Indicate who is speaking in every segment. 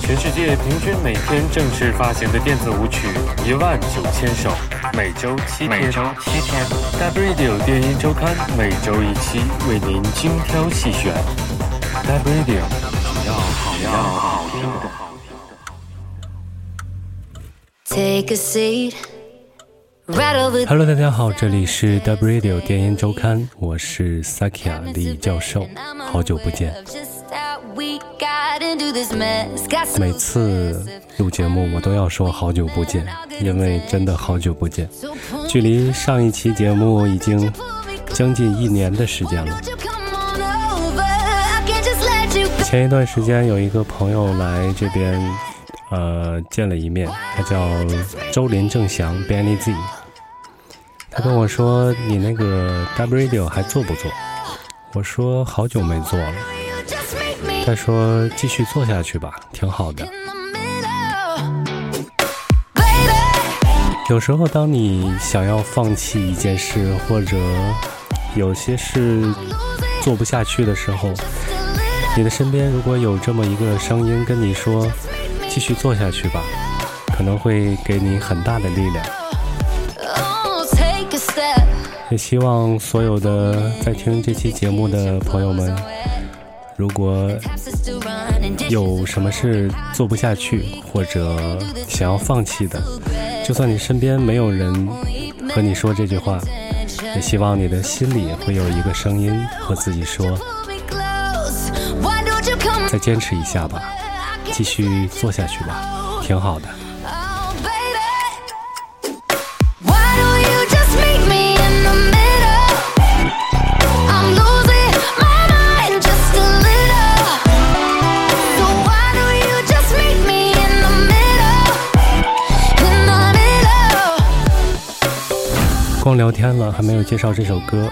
Speaker 1: 全世界平均每天正式发行的电子舞曲一万九千首，每周七天。
Speaker 2: 每周七天。
Speaker 1: Dub Radio 电音周刊每周一期，为您精挑细选。Dub Radio，只要好要好听的。
Speaker 3: Take a seat.
Speaker 1: Hello，大家好，这里是 W Radio 电音周刊，我是 Sakia 李教授，好久不见。每次录节目我都要说好久不见，因为真的好久不见，距离上一期节目已经将近一年的时间了。前一段时间有一个朋友来这边，呃，见了一面，他叫周林正祥 Benny Z。他跟我说：“你那个 W Radio 还做不做？”我说：“好久没做了。”他说：“继续做下去吧，挺好的。有时候，当你想要放弃一件事，或者有些事做不下去的时候，你的身边如果有这么一个声音跟你说：“继续做下去吧”，可能会给你很大的力量。也希望所有的在听这期节目的朋友们，如果有什么事做不下去，或者想要放弃的，就算你身边没有人和你说这句话，也希望你的心里会有一个声音和自己说：再坚持一下吧，继续做下去吧，挺好的。光聊天了，还没有介绍这首歌。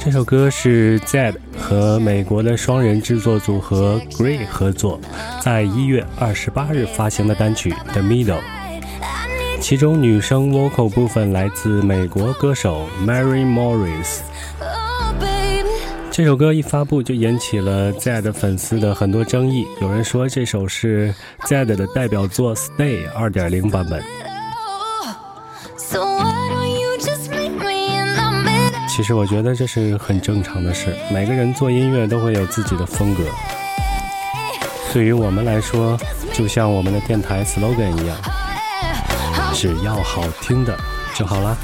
Speaker 1: 这首歌是 Zed 和美国的双人制作组合 Grey 合作，在一月二十八日发行的单曲《The Middle》。其中女声 vocal 部分来自美国歌手 Mary Morris。这首歌一发布就引起了 Zed 粉丝的很多争议，有人说这首是 Zed 的代表作《Stay》2.0版本。其实我觉得这是很正常的事，每个人做音乐都会有自己的风格。对于我们来说，就像我们的电台 slogan 一样，只要好听的就好啦。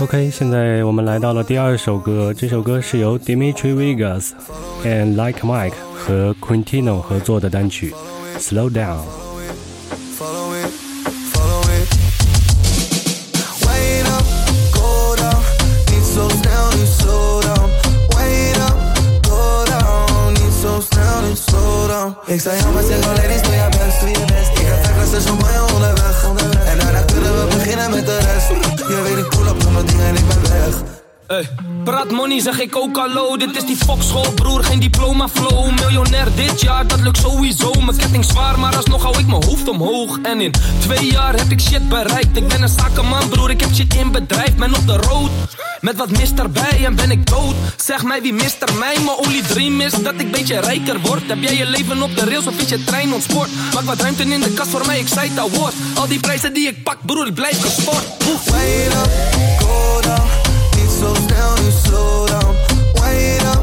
Speaker 1: OK，现在我们来到了第二首歌，这首歌是由 Dimitri Vegas and Like Mike 和 Quintino 合作的单曲《Slow Down》。
Speaker 4: Je weet ik pull up, doe
Speaker 5: Hey, praat money, zeg ik ook hallo. Dit is die fokschool, broer, geen diploma flow. Miljonair dit jaar, dat lukt sowieso. Mijn ketting zwaar, maar alsnog hou ik mijn hoofd omhoog. En in twee jaar heb ik shit bereikt. Ik ben een zakenman, broer, ik heb shit in bedrijf. Ben op de road, met wat mist erbij en ben ik dood. Zeg mij wie mist er mij? Mijn only dream is dat ik beetje rijker word. Heb jij je leven op de rails of is je trein ontspoord? Maak wat ruimte in de kast voor mij, ik zei al woord. Al die prijzen die ik pak, broer, ik blijf gesport.
Speaker 4: Niet zo snel, niet slow down. Wait up,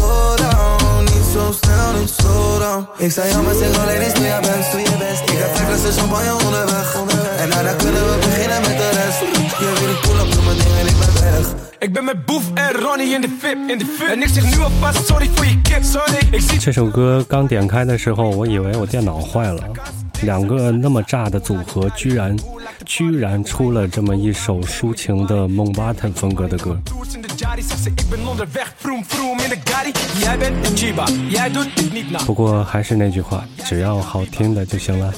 Speaker 4: go down. Niet zo snel, niet slow down. Ik zei ja, maar zeg maar ladies, doe je best, doe je best. Ik heb vijf glazen champagne onderweg. En daarna kunnen we beginnen met de rest. Je weet ik pull up, doe mijn ding en ik ben weg.
Speaker 5: Ik ben met Boef en Ronnie in de VIP, in de VIP. En ik zeg nu alvast sorry voor je kip, sorry. Ik zie
Speaker 1: 这首歌刚点开的时候，我以为我电脑坏了，两个那么炸的组合居然居然出了这么一首抒情的梦巴腾风格的歌。不过还是那句话，只要好听的就行了。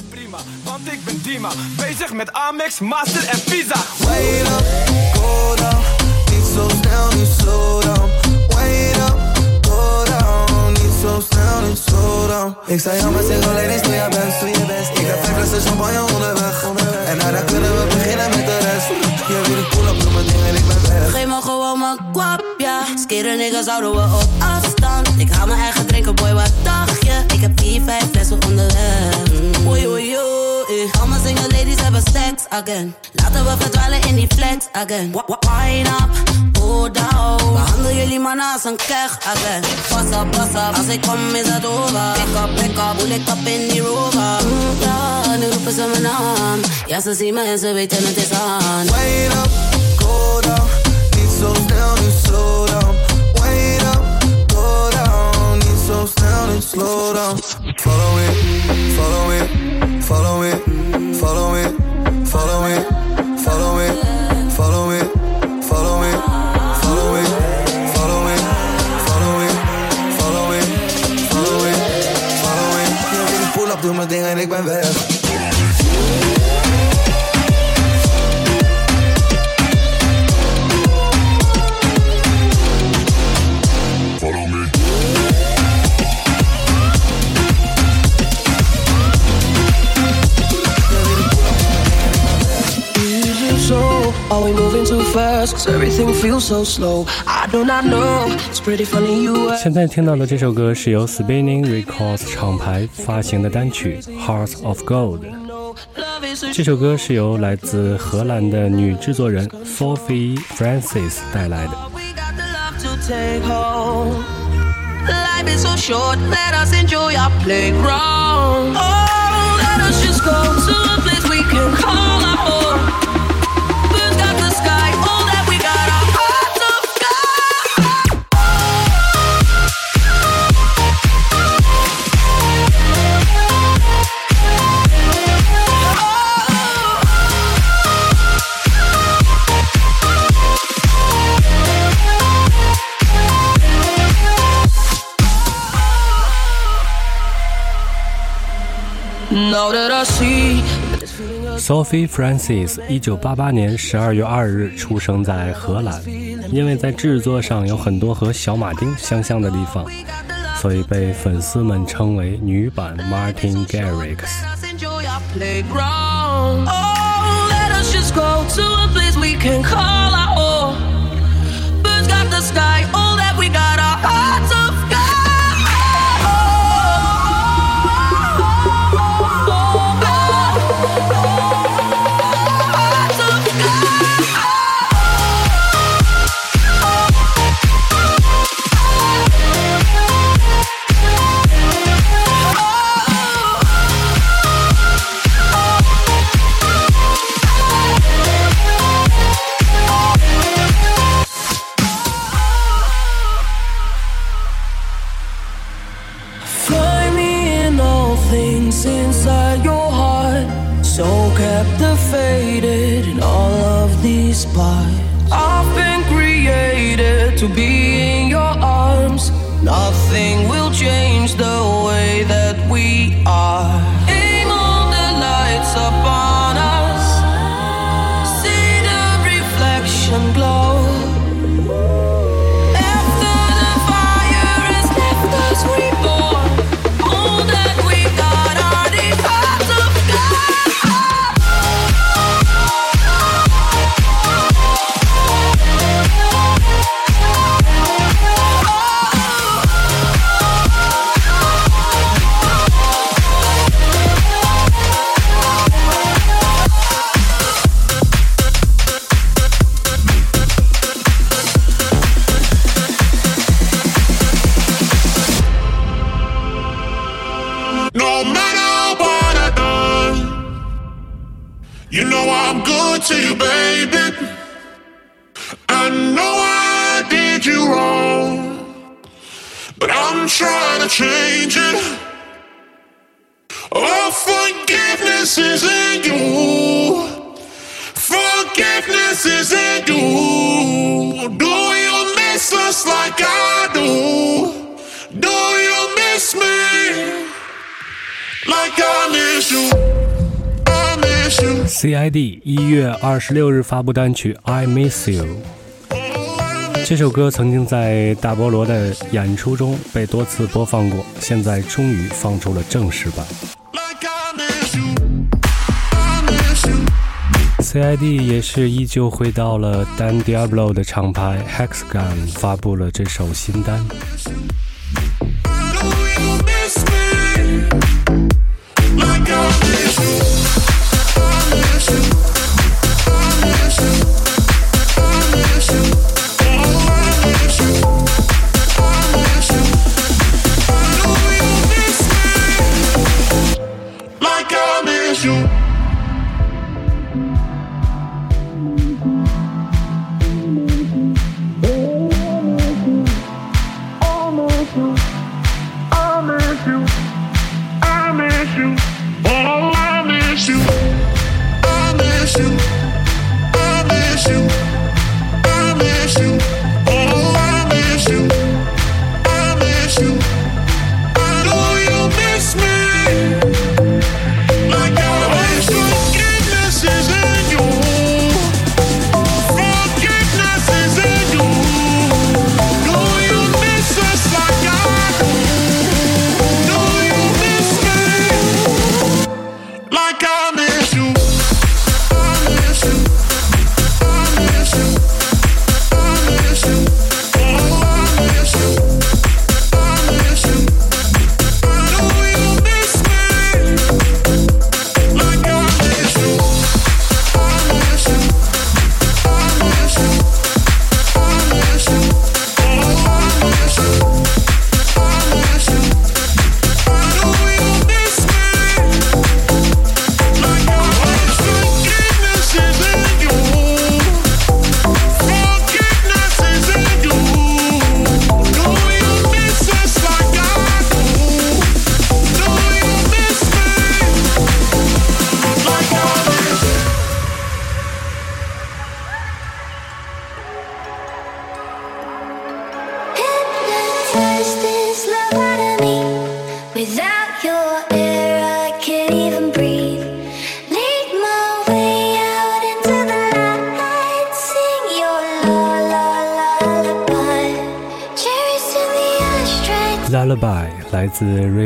Speaker 5: Ik
Speaker 4: zei al mijn single ladies, doe je best, doe je best. Ik heb vijf flessen champagne onderweg. En daarna kunnen we beginnen met de rest. Je wil ik pull up, mijn ding en ik ben weg.
Speaker 2: Geef me gewoon mijn kwap, ja. Skere niggas houden we op afstand. Ik haal mijn eigen drinken, boy, wat dacht je? Ik heb vier, vijf flessen onderweg. Mm. Oei, oei, oei. Al mijn single ladies hebben stacks again. Laten we verdwalen in die flex again. Wine up, go down. Behandel jullie mannen als een keg again. Pas op, pas op. Als ik kom is het over. Pick up, pick up. Hoe ik op in die rover. Ja, nu roepen ze mijn naam. Ja, ze zien me en ze weten het is aan.
Speaker 4: Wait up, go down. Niet zo snel, niet slow down. Wait up, go down. Niet zo snel, niet slow down. Follow me, follow me, Follow me, follow me, follow me, follow me, follow me, follow me, follow me, follow me, follow me, follow me, follow me. follow it. Ik wil pull-up doen, maar ding en ik ben weg.
Speaker 6: Are we moving too fast? Cause everything feels so slow. I do not know. It's pretty funny you ask.
Speaker 1: 现在听到的这首歌是由 Spinning Records 厂牌发行的单曲《Hearts of Gold》。
Speaker 6: Love is a
Speaker 1: 这首歌是由来自荷兰的女制作人 Sophie Francis 带来的。
Speaker 6: we got the love to take home. Life is so short, let us enjoy our playground. Oh, let us just go to a place we can call our home.
Speaker 1: Sophie Francis 一九八八年十二月二日出生在荷兰，因为在制作上有很多和小马丁相像的地方，所以被粉丝们称为女版 Martin Garrix。
Speaker 7: ID 一月二十六日发布单曲《I Miss You》。这首歌曾经在大菠萝的演出中被多次播放过，现在终于放出了正式版。CID 也是依旧回到了 Dan Diablo 的厂牌 Hexagon，发布了这首新单。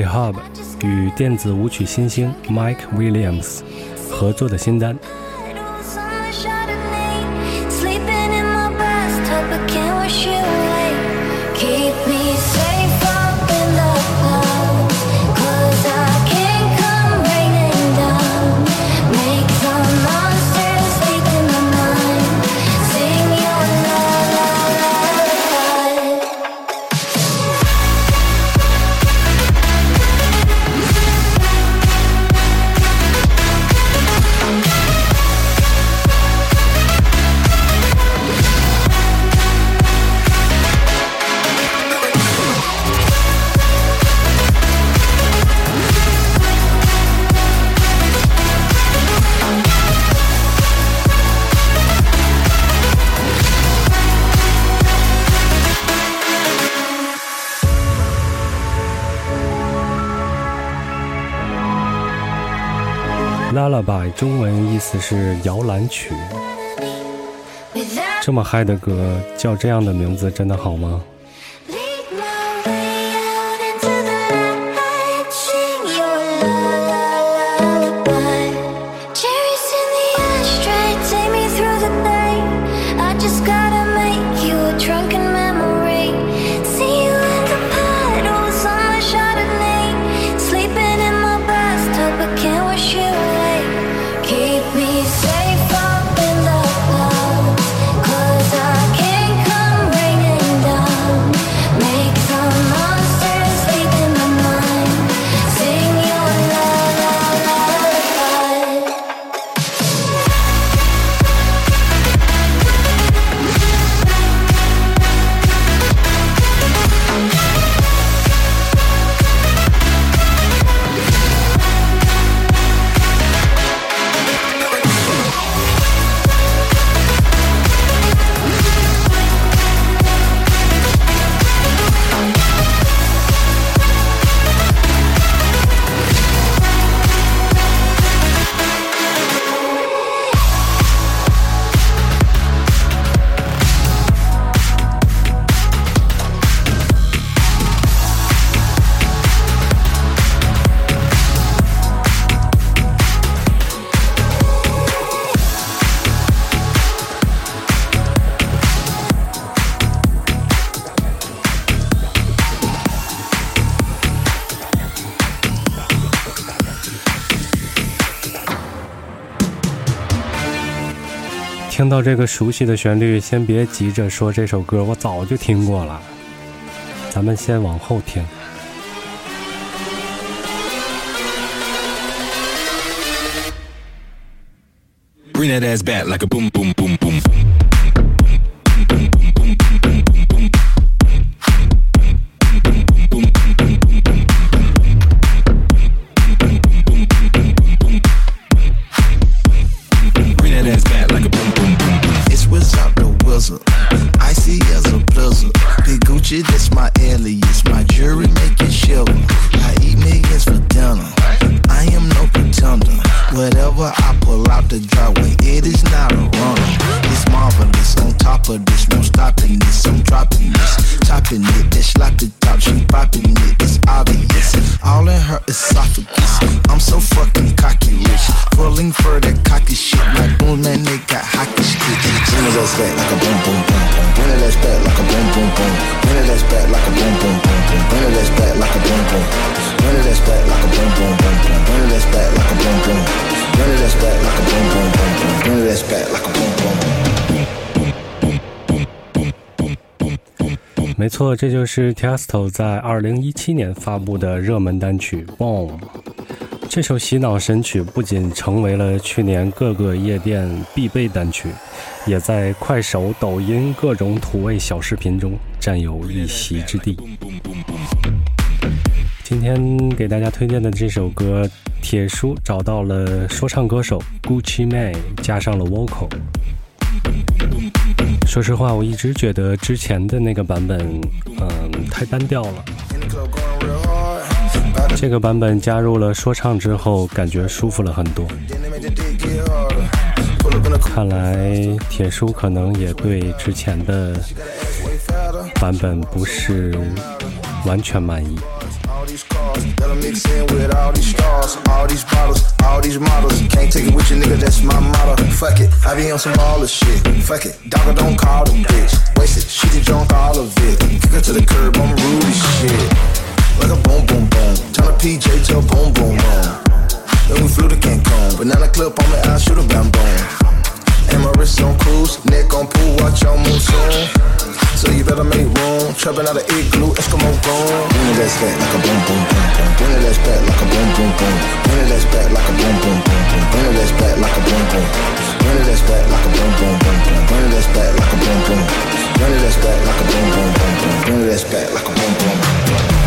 Speaker 7: HUB 与电子舞曲新星 Mike Williams 合作的新单。中文意思是摇篮曲。这么嗨的歌叫这样的名字真的好吗？
Speaker 1: 听到这个熟悉的旋律，先别急着说这首歌我早就听过了，咱们先往后听。
Speaker 8: Bring that
Speaker 9: ass back like a boom, boom,
Speaker 1: 错，这就是 Tiesto 在二零一七年发布的热门单曲《Boom》。这首洗脑神曲不仅成为了去年各个夜店必备单曲，也在快手、抖音各种土味小视频中占有一席之地。今天给大家推荐的这首歌，铁叔找到了说唱歌手 Gucci Mane，加上了 vocal。说实话我一直觉得之前的那个版本嗯太单调了。这个版本加入了说唱之后感觉舒服了很多。看来铁叔可能也对之前的版本不是完全满意。
Speaker 9: Mix in with all these stars, all these bottles, all these models. Can't take it with you, nigga, that's my motto. Fuck it, I be on some baller shit. Fuck it, dogger don't call the bitch. Wasted, she done drunk all of it. Kick her to the curb, I'm rude as shit. Like a boom, boom, boom. Turn a PJ to a boom, boom, boom. Then we flew to Cancun, banana clip on me, I shoot a bam boom. And my wrist on cruise, neck on pool, watch your moon soon. So you better make room. Trapping out of igloo, Eskimo gone. Bring it back like a boom boom boom boom. Bring it back like a boom boom boom. Bring it back like a boom boom boom boom. Bring it back like a boom boom. Bring it back like a boom boom boom boom. Bring it back like a boom boom. Bring it back like a boom boom boom boom. Bring it back like a boom boom.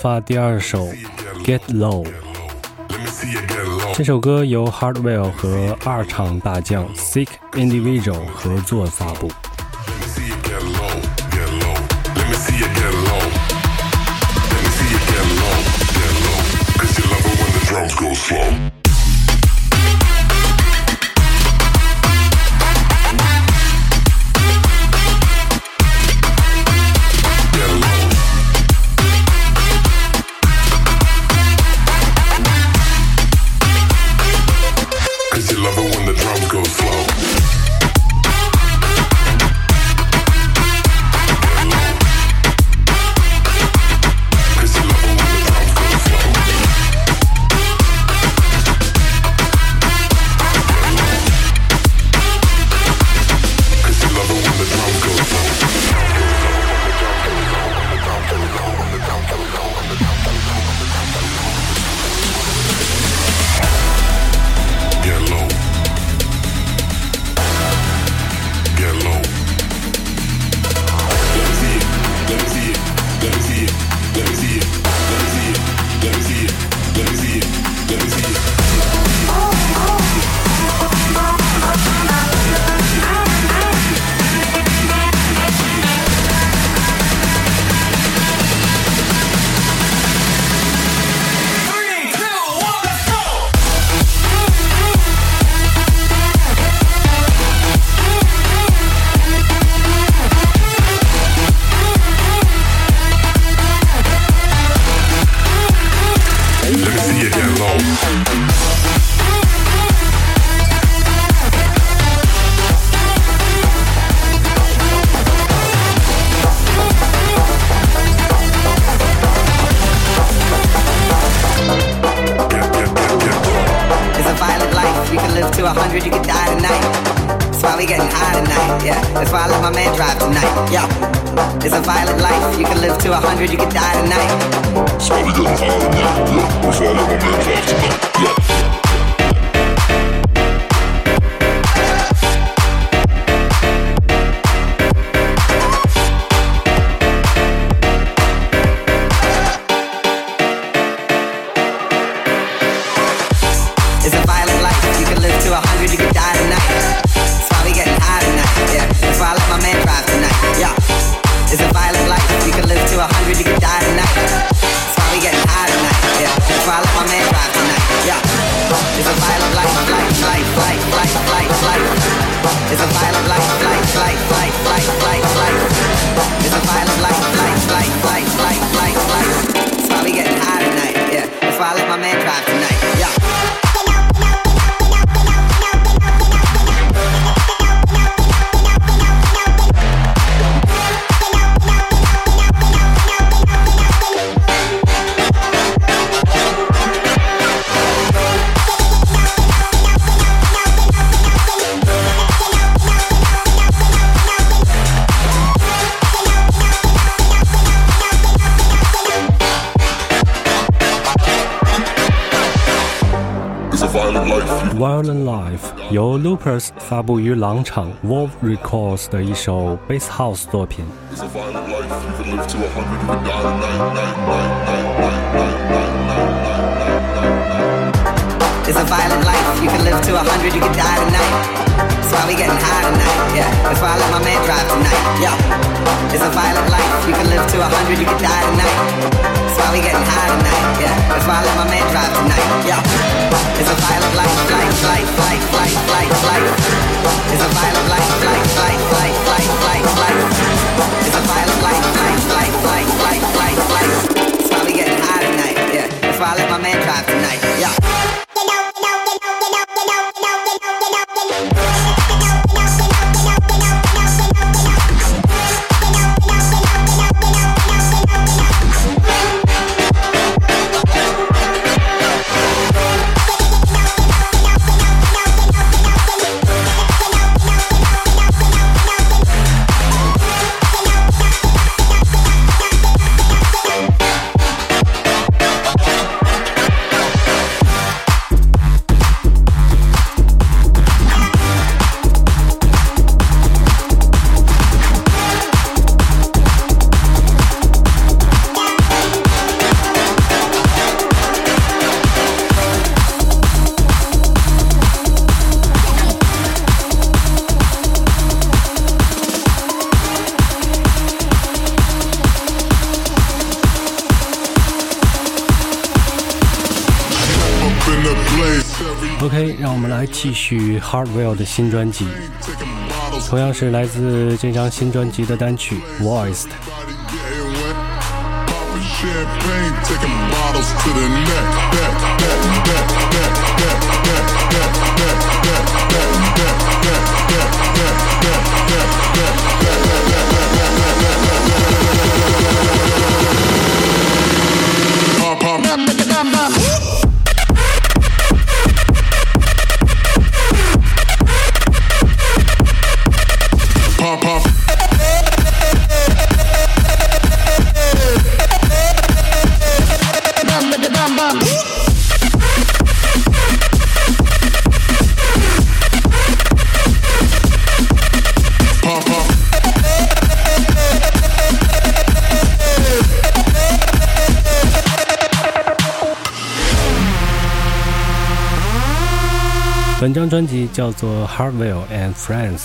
Speaker 1: 发第二首《Get Low》。这首歌由 Hardwell 和二厂大将 Sick Individual 合作发布。
Speaker 10: Let me see you get low, get low. Cause you love it when the drums go slow.
Speaker 11: Island Life》
Speaker 1: 由 Loopers Wolf Records 的一首 Bass House
Speaker 12: life.
Speaker 10: Why we getting high tonight. Yeah, that's why I let my man drive tonight. Yo, it's a violent life. You can live to a hundred, you can die tonight. That's why we getting high tonight. Yeah, that's why I let my man drive tonight. Yo.
Speaker 1: 继续 Hardwell 的新专辑，同样是来自这张新专辑的单曲 Voiced。本张专辑叫做《Hardwell and Friends》，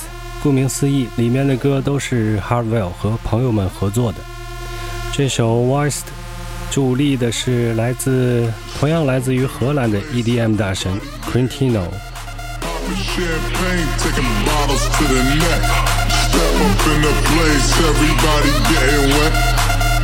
Speaker 1: 顾名思义，里面的歌都是 Hardwell 和朋友们合作的。这首《Voiced》主力的是来自同样来自于荷兰的 EDM 大神 Quintino。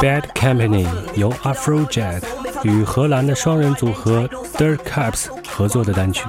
Speaker 1: Bad Company 由 Afrojack 与荷兰的双人组合 Dirt Caps 合作的单曲。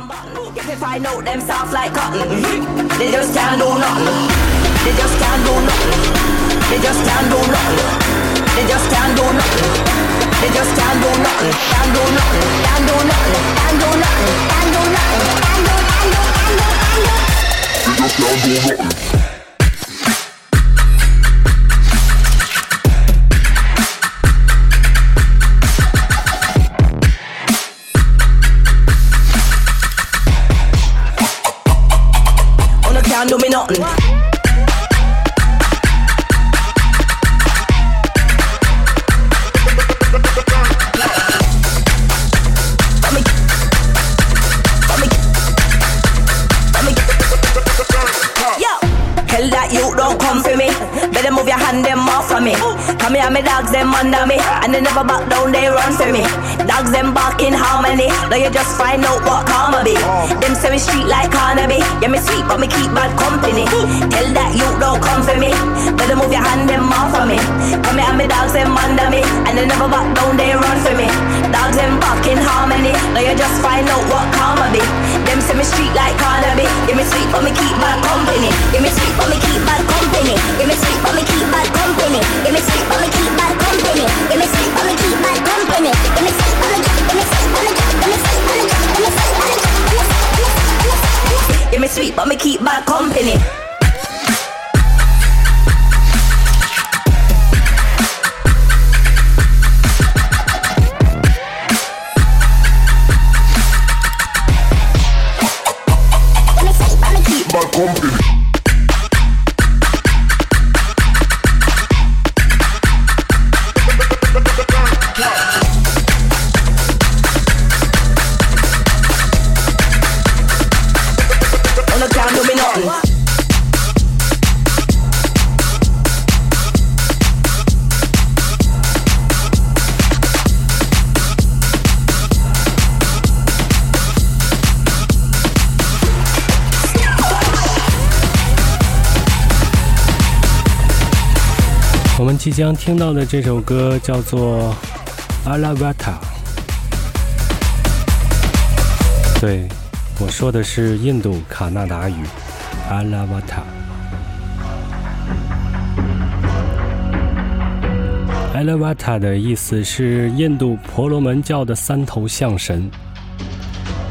Speaker 13: Just find out what karma be. Them say we street like Carnaby. Yeah, me sweet, but me keep bad company. Tell that you don't come for me. Better move your hand, them off of me. Come here, me dogs, them under me. And they never back down, they run for me. Dogs, them bark in harmony. Now you just find out what karma be. Them say me street like Carnaby. Yeah, me sweet, but me keep bad company. Yeah, me sweet, but me keep bad company. Yeah, me sweet, but me keep bad company. Yeah, me sweet, but me sweet, but me keep bad company. Bad company.
Speaker 1: 即将听到的这首歌叫做《阿拉巴塔》，对我说的是印度卡纳达语，阿拉巴塔。阿拉巴塔的意思是印度婆罗门教的三头象神。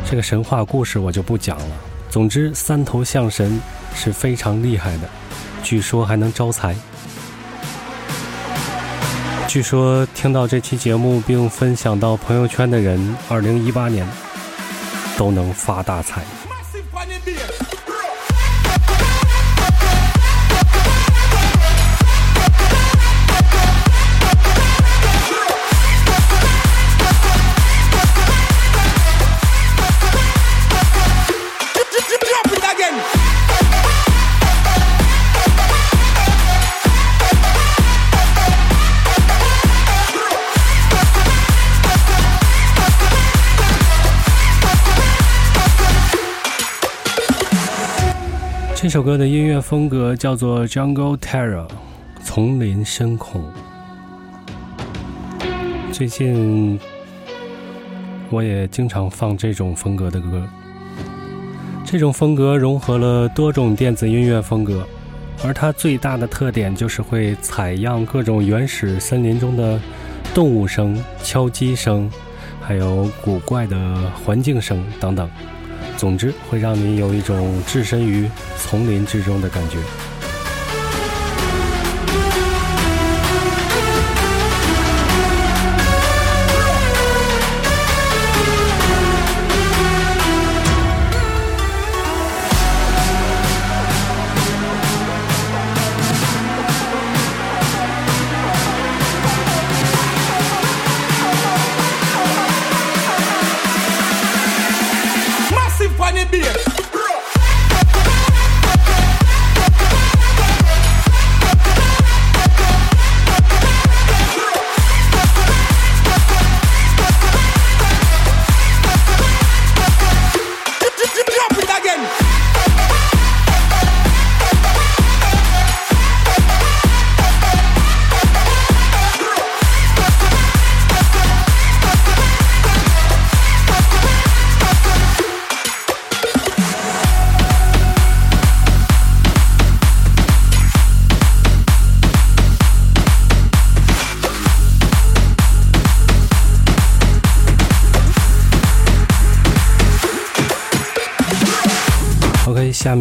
Speaker 1: 这个神话故事我就不讲了。总之，三头象神是非常厉害的，据说还能招财。据说听到这期节目并分享到朋友圈的人，二零一八年都能发大财。这首歌的音乐风格叫做 Jungle Terror，丛林深恐。最近我也经常放这种风格的歌。这种风格融合了多种电子音乐风格，而它最大的特点就是会采样各种原始森林中的动物声、敲击声，还有古怪的环境声等等。总之，会让你有一种置身于丛林之中的感觉。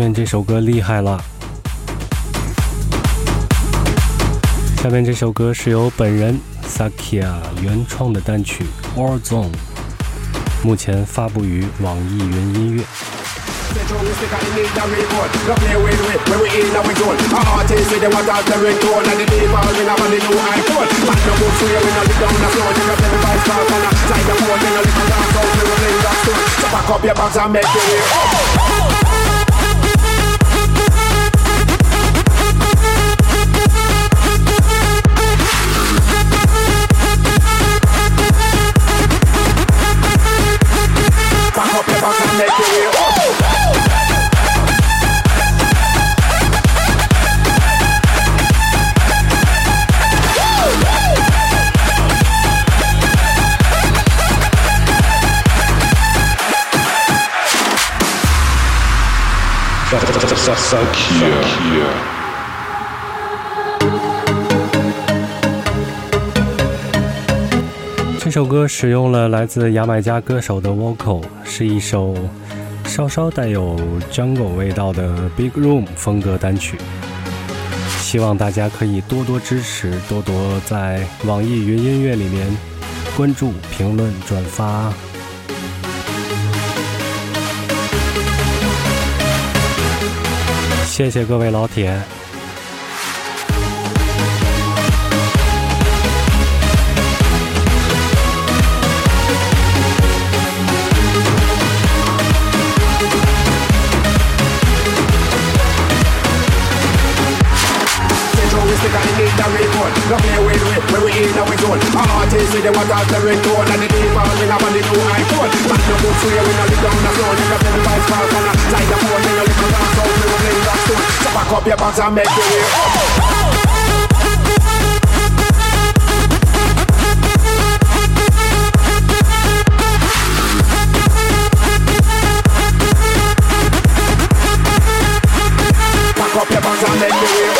Speaker 1: 下面这首歌厉害了，下面这首歌是由本人 SAKIA 原创的单曲 All Zone，目前发布于网易云音乐。这首歌使用了来自牙买加歌手的 vocal，是一首稍稍带有 jungle 味道的 big room 风格单曲。希望大家可以多多支持，多多在网易云音乐里面关注、评论、转发。谢谢各位老铁。
Speaker 14: Futuristic and they need the record. No play with we, when we in our zone. A artist with them what out the ringtone and the people bring up on the new iPhone. Man no good free, we no live down the zone. You can play the vibes far from a side the phone, we no live down the zone. We no play that stone. So pack up your bags and make your way up. Pack up your bags and make your way up.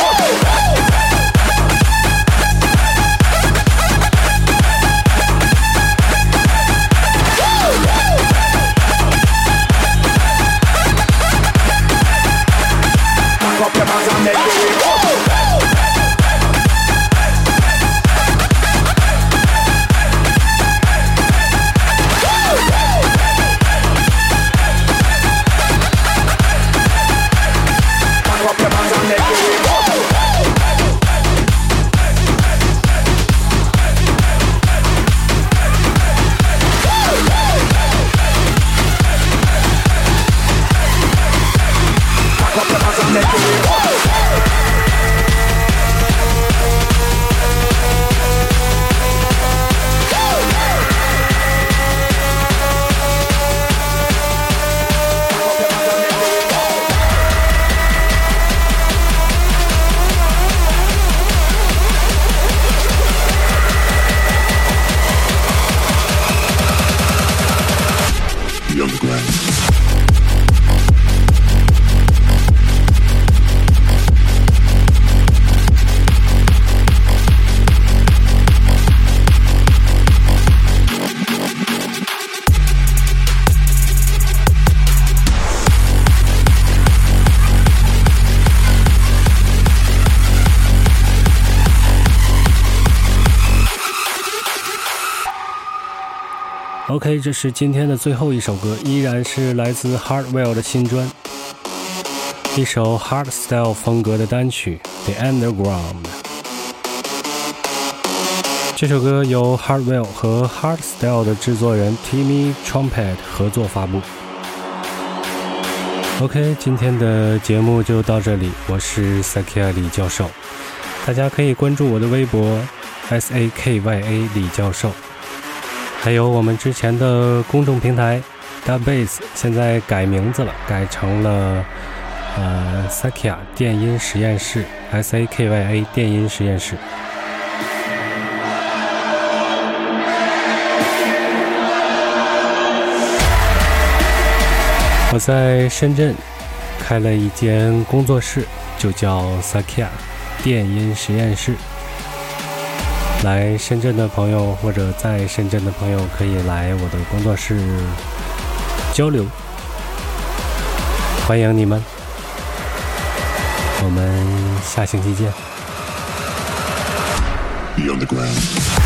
Speaker 1: 这是今天的最后一首歌，依然是来自 Hardwell 的新专，一首 Hardstyle 风格的单曲《The Underground》。这首歌由 Hardwell 和 Hardstyle 的制作人 Timmy Trumpet 合作发布。OK，今天的节目就到这里，我是 Sakia 李教授，大家可以关注我的微博 S A K Y A 李教授。还有我们之前的公众平台 d u b a s e 现在改名字了，改成了呃 Sakia 电音实验室 S A K Y A 电音实验室。我在深圳开了一间工作室，就叫 Sakia 电音实验室。来深圳的朋友或者在深圳的朋友可以来我的工作室交流，欢迎你们。我们下星期见。
Speaker 15: Be on the ground.